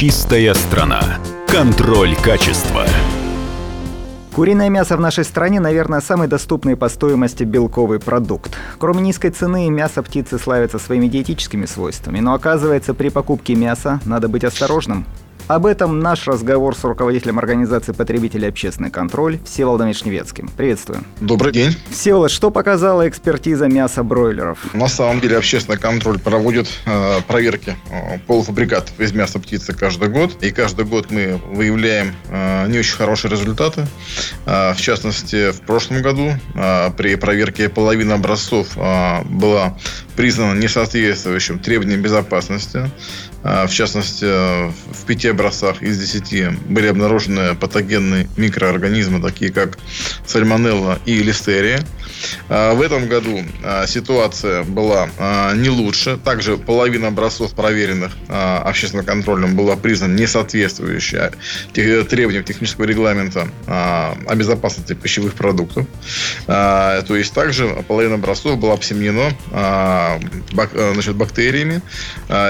Чистая страна. Контроль качества. Куриное мясо в нашей стране, наверное, самый доступный по стоимости белковый продукт. Кроме низкой цены, мясо птицы славится своими диетическими свойствами. Но оказывается, при покупке мяса надо быть осторожным. Об этом наш разговор с руководителем организации потребителей общественный контроль Всеволодом Вишневецким. Приветствую. Добрый день. Всеволод, что показала экспертиза мяса бройлеров? На самом деле общественный контроль проводит э, проверки э, полуфабрикатов из мяса птицы каждый год. И каждый год мы выявляем э, не очень хорошие результаты. Э, в частности, в прошлом году э, при проверке половины образцов э, была признана несоответствующим требованиям безопасности. А, в частности, в пяти образцах из десяти были обнаружены патогенные микроорганизмы, такие как сальмонелла и листерия. А, в этом году а, ситуация была не лучше. Также половина образцов, проверенных общественным контролем, была признана несоответствующей требованиям технического регламента о безопасности пищевых продуктов. То есть, также половина образцов была обсемнена значит, бактериями.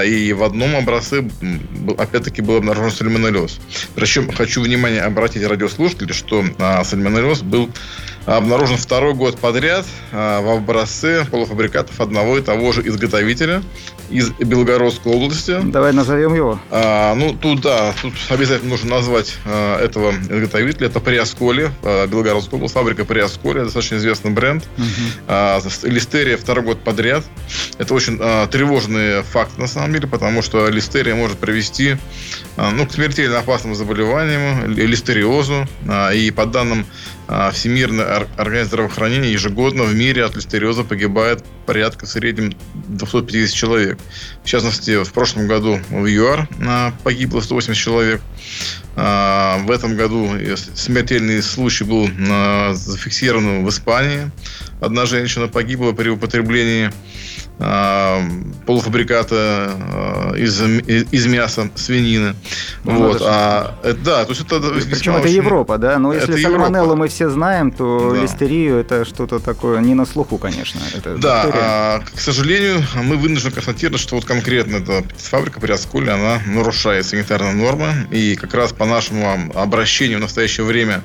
И в одном образце, опять-таки, был обнаружен сальмонеллез. Причем хочу внимание обратить радиослушателей, что а, сальмонеллез был обнаружен второй год подряд а, в образце полуфабрикатов одного и того же изготовителя из Белгородской области. Давай назовем его. А, ну, тут, да, тут обязательно нужно назвать а, этого изготовителя. Это Приосколи, а, Белгородская область, фабрика Приосколи, достаточно известный бренд. Угу. А, листерия второй год подряд. Это очень а, тревожный факт, на самом деле, потому что листерия может привести а, ну, к смертельно опасному заболеванию, листериозу. А, и по данным а, Всемирной организации здравоохранения ежегодно в мире от листериоза погибает порядка в среднем 250 человек. В частности, в прошлом году в ЮАР а, погибло 180 человек. А, в этом году смертельный случай был зафиксирован в Испании. Одна женщина погибла при употреблении полуфабриката из, из мяса свинины. Ну, вот. А, да, то есть это Причем это очень... Европа, да? Но если сальмонеллу мы все знаем, то да. листерию это что-то такое не на слуху, конечно. Это да, а, к сожалению, мы вынуждены констатировать, что вот конкретно эта фабрика при Осколе, она нарушает санитарные нормы. И как раз по нашему обращению в настоящее время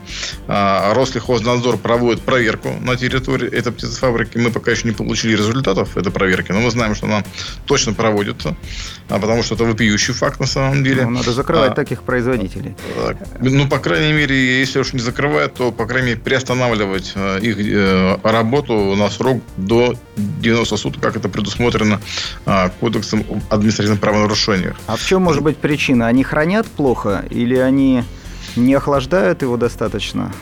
а, Рослехознадзор проводит проверку на территории этой птицефабрики. Мы пока еще не получили результатов этой проверки, но мы знаем, что она точно проводится, а, потому что это вопиющий факт на самом деле. Ну, надо закрывать а, таких производителей. Ну, по крайней мере, если уж не закрывают, то, по крайней мере, приостанавливать э, их э, работу на срок до 90 суток, как это предусмотрено а, Кодексом административных правонарушений. А в чем может быть причина? Они хранят плохо или они не охлаждают его достаточно?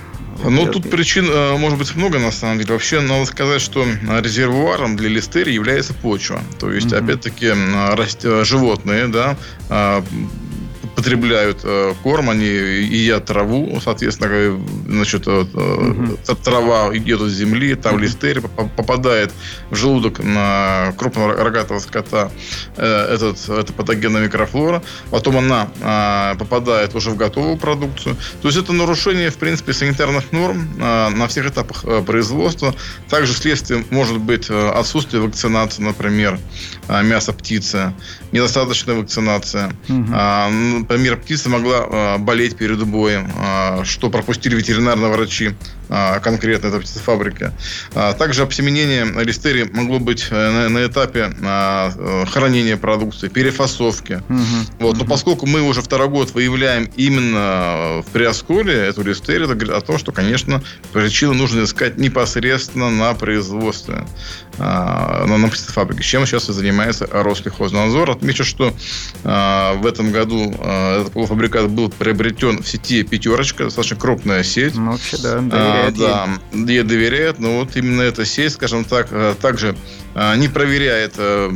Ну, тут причин э, может быть много, на самом деле. Вообще, надо сказать, что резервуаром для листерии является почва. То есть, угу. опять-таки, животные, да, потребляют э, корм, они едят траву, соответственно, значит, угу. трава идет из земли, там угу. листерия попадает в желудок на крупного рогатого скота этот, это патогенная микрофлора, потом она а, попадает уже в готовую продукцию. То есть это нарушение, в принципе, санитарных норм а, на всех этапах производства. Также следствием может быть отсутствие вакцинации, например, мяса птицы, недостаточная вакцинация. Угу например, птица могла а, болеть перед боем, а, что пропустили ветеринарные врачи а, конкретно этой птицефабрики. Также обсеменение листерии могло быть э, на, на этапе э, хранения продукции, перефасовки. Угу. Вот. Но поскольку мы уже второй год выявляем именно в Приосколе эту листерию, это говорит о том, что, конечно, причину нужно искать непосредственно на производстве, на, на птицефабрике, чем сейчас и занимается Рослехознадзор. Отмечу, что в этом году этот полуфабрикат был приобретен в сети «Пятерочка», достаточно крупная сеть. Ну, вообще, да, доверяет а, Да, ей доверяет, но вот именно эта сеть, скажем так, э, также э, не проверяет э,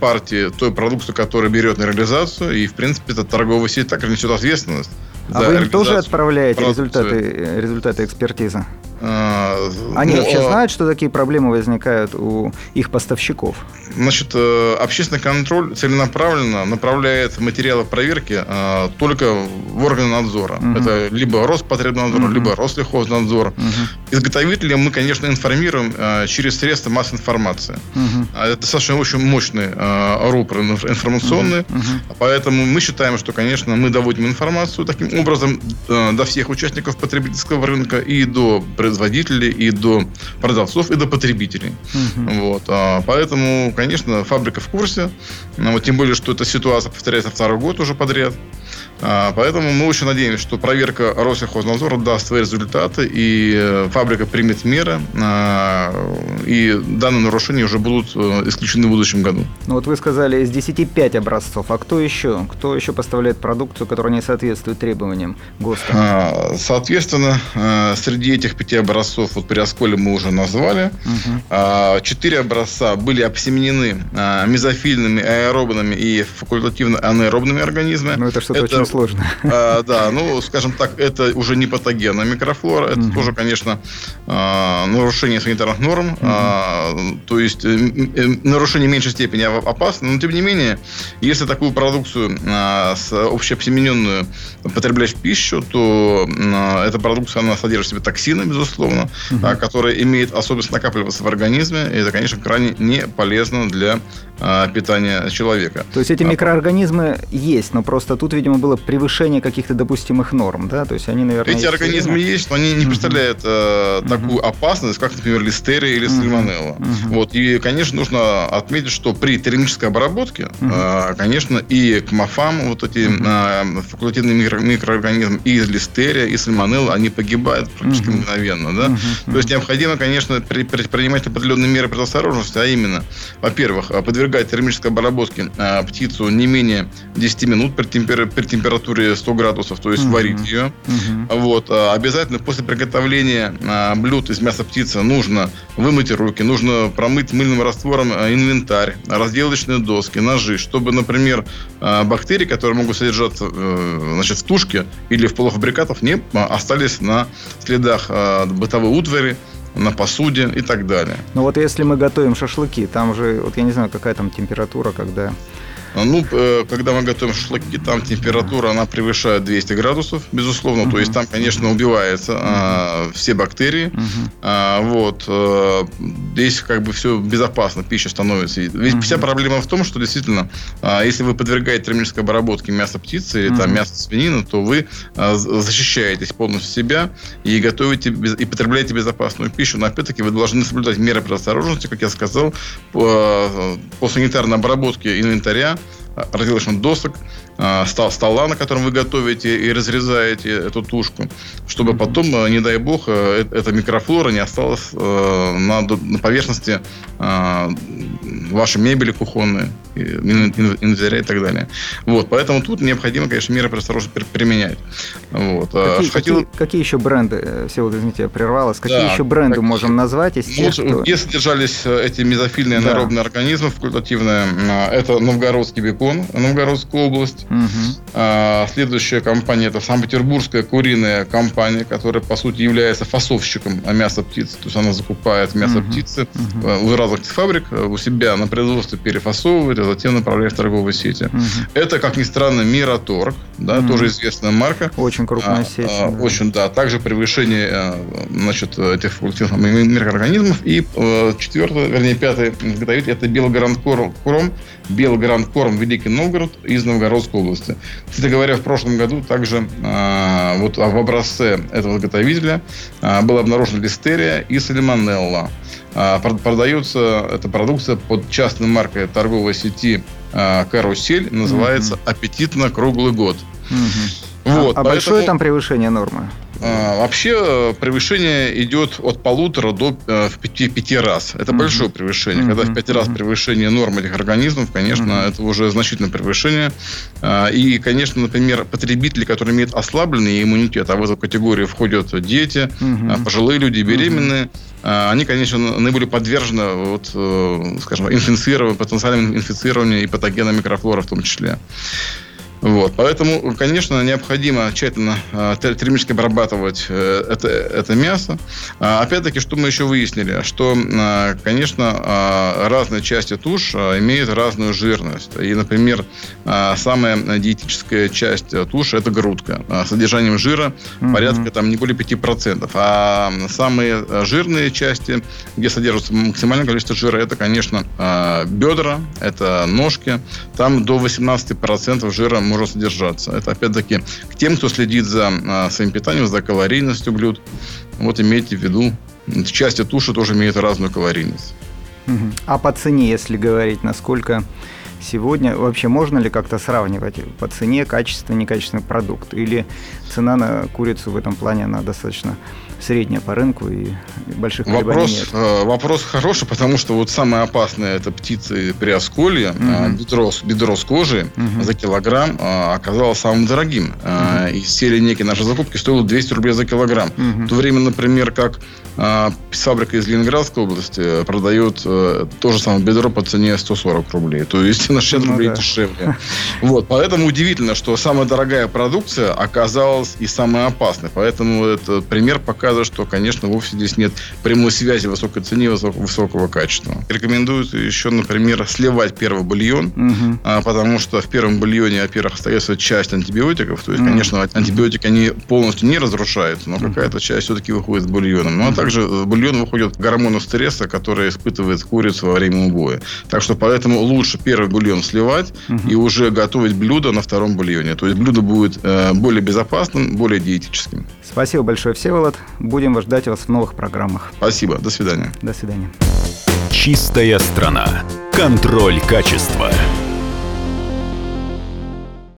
партии той продукции, которую берет на реализацию, и, в принципе, эта торговая сеть также несет ответственность. А вы им тоже отправляете результаты, результаты экспертизы? Э, Они ну, вообще а знают, что такие проблемы возникают у их поставщиков? Значит, э, общественный контроль целенаправленно направляет материалы проверки э, только в органы надзора. Угу. Это либо Роспотребнадзор, угу. либо Рослехознадзор. Угу. Изготовителя мы, конечно, информируем через средства массовой информации. Угу. Это достаточно очень мощный рупор информационный, угу. поэтому мы считаем, что, конечно, мы доводим информацию таким образом до всех участников потребительского рынка и до производителей, и до продавцов, и до потребителей. Угу. Вот. А, поэтому, конечно, фабрика в курсе. Вот тем более, что эта ситуация повторяется второй год уже подряд. А, поэтому мы очень надеемся, что проверка Россельхознадзора даст свои результаты, и э, фабрика примет меры, а, и данные нарушения уже будут э, исключены в будущем году. Ну вот вы сказали, из 10 5 образцов. А кто еще? Кто еще поставляет продукцию, которая не соответствует требованиям ГОСТа? А, соответственно, э, среди этих пяти образцов, вот при осколе мы уже назвали, угу. четыре образца были обсеменены мезофильными, аэробными и факультативно анаэробными организмами. Ну это что-то это очень сложно. А, да, ну, скажем так, это уже не патогенная микрофлора, это угу. тоже, конечно, а, нарушение санитарных норм, угу. а, то есть э, э, нарушение в меньшей степени опасно, но тем не менее, если такую продукцию а, с общеобсемененную потреблять в пищу, то а, эта продукция, она содержит в себе токсины, безусловно, угу. а, которые имеют особенность накапливаться в организме, и это, конечно, крайне не полезно для а, питания человека. То есть эти микроорганизмы есть, но просто тут, видимо, было превышение каких-то допустимых норм, да? То есть они, наверное... Эти организмы есть, но они не представляют э, такую опасность, как, например, листерия или сальмонелла. Вот. И, конечно, нужно отметить, что при термической обработке, э, конечно, и к мафам, вот эти э, факультативные микро микроорганизмы, и листерия, и сальмонелла, они погибают практически мгновенно, да? То есть необходимо, конечно, предпринимать определенные меры предосторожности, а именно, во-первых, подвергать термической обработке э, птицу не менее 10 минут при, темпер... температуре 100 градусов, то есть uh-huh. варить ее. Uh-huh. Вот. А обязательно после приготовления а, блюд из мяса птицы нужно вымыть руки, нужно промыть мыльным раствором а, инвентарь, разделочные доски, ножи, чтобы, например, бактерии, которые могут содержаться э, значит, в тушке или в полуфабрикатах, не остались на следах бытовой утвари, на посуде и так далее. Ну вот если мы готовим шашлыки, там же, вот я не знаю, какая там температура, когда ну, э, когда мы готовим шашлыки, там температура, она превышает 200 градусов, безусловно. Uh-huh. То есть там, конечно, убиваются uh-huh. все бактерии. Uh-huh. А, вот. А, здесь как бы все безопасно, пища становится. Ведь uh-huh. вся проблема в том, что действительно, а, если вы подвергаете термической обработке мяса птицы или uh-huh. там мяса свинины, то вы а, защищаетесь полностью себя и готовите и потребляете безопасную пищу. Но опять-таки вы должны соблюдать меры предосторожности, как я сказал, по, по санитарной обработке инвентаря, разделочных досок, а, стола, на котором вы готовите и разрезаете эту тушку, чтобы потом, а, не дай бог, э, эта микрофлора не осталась э, на, поверхности а, вашей мебели кухонной, инвентаря и так далее. Вот, поэтому тут необходимо, конечно, меры предосторожности применять. Вот. Какие, Хотел... какие, какие еще бренды, э, все, вот, извините, я прервалась, какие да, еще бренды какие... можем назвать из тех, что... Где содержались эти мезофильные да. анаэробные организмы факультативные, это новгородский бекон, Новгородская область, Угу. следующая компания это Санкт-Петербургская куриная компания, которая по сути является фасовщиком мяса птицы. То есть она закупает мясо угу. птицы угу. у разных фабрик, э, у себя на производстве перефасовывает, а затем направляет в торговые сети. Угу. Это, как ни странно, Мираторг, да, угу. тоже известная марка. Очень крупная а, сеть. А, да. Очень, да. Также превышение значит, этих микроорганизмов. И четвертый, вернее, пятый изготовитель это Белгородкорм, Белгородкорм Великий Новгород из Новгородской области. Кстати говоря, в прошлом году также а, вот в образце этого изготовителя а, была обнаружена листерия и сальмонелла. А, продается эта продукция под частной маркой торговой сети а, «Карусель». Называется «Аппетитно круглый год». Угу. Вот, а, а поэтому... большое там превышение нормы? А, вообще э, превышение идет от полутора до э, в пяти, пяти раз. Это mm-hmm. большое превышение. Mm-hmm. Когда в пять раз превышение норм этих организмов, конечно, mm-hmm. это уже значительное превышение. А, и, конечно, например, потребители, которые имеют ослабленный иммунитет, а в эту категорию входят дети, mm-hmm. пожилые люди, беременные, они, конечно, наиболее подвержены, вот, э, скажем, инфицированию, потенциальному инфицированию и патогенам микрофлора в том числе. Вот. Поэтому, конечно, необходимо тщательно э, термически обрабатывать э, это, это мясо. А, опять-таки, что мы еще выяснили? Что, э, конечно, э, разные части туш э, имеют разную жирность. И, например, э, самая диетическая часть туши – это грудка. Э, содержанием жира mm-hmm. порядка там, не более 5%. А самые жирные части, где содержится максимальное количество жира, это, конечно, э, бедра, это ножки. Там до 18% жира может содержаться. Это, опять-таки, к тем, кто следит за а, своим питанием, за калорийностью блюд. Вот имейте в виду, части туши тоже имеют разную калорийность. А по цене, если говорить, насколько сегодня вообще можно ли как-то сравнивать по цене качественный, некачественный продукт? Или цена на курицу в этом плане, она достаточно средняя по рынку и больших вопрос, нет? Э, вопрос хороший, потому что вот самое опасное это птицы при осколе, угу. бедро, бедро с кожи угу. за килограмм э, оказалось самым дорогим. Угу. Из серии некие наши закупки стоило 200 рублей за килограмм. Угу. В то время, например, как фабрика из Ленинградской области продает то же самое бедро по цене 140 рублей. То есть на 60 ну, рублей да. дешевле. Вот, поэтому удивительно, что самая дорогая продукция оказалась и самая опасная. Поэтому этот пример показывает, что, конечно, вовсе здесь нет прямой связи высокой цены и высокого качества. Рекомендуют еще, например, сливать первый бульон, угу. потому что в первом бульоне, во-первых, остается часть антибиотиков. То есть, угу. конечно, антибиотики, они полностью не разрушаются, но какая-то часть все-таки выходит с бульоном. Ну, а также в бульон выходят гормоны стресса, которые испытывает курица во время убоя. Так что поэтому лучше первый бульон сливать угу. и уже готовить блюдо на втором бульоне. То есть блюдо будет э, более безопасным, более диетическим. Спасибо большое, Всеволод. Будем ждать вас в новых программах. Спасибо. До свидания. До свидания. Чистая страна. Контроль качества.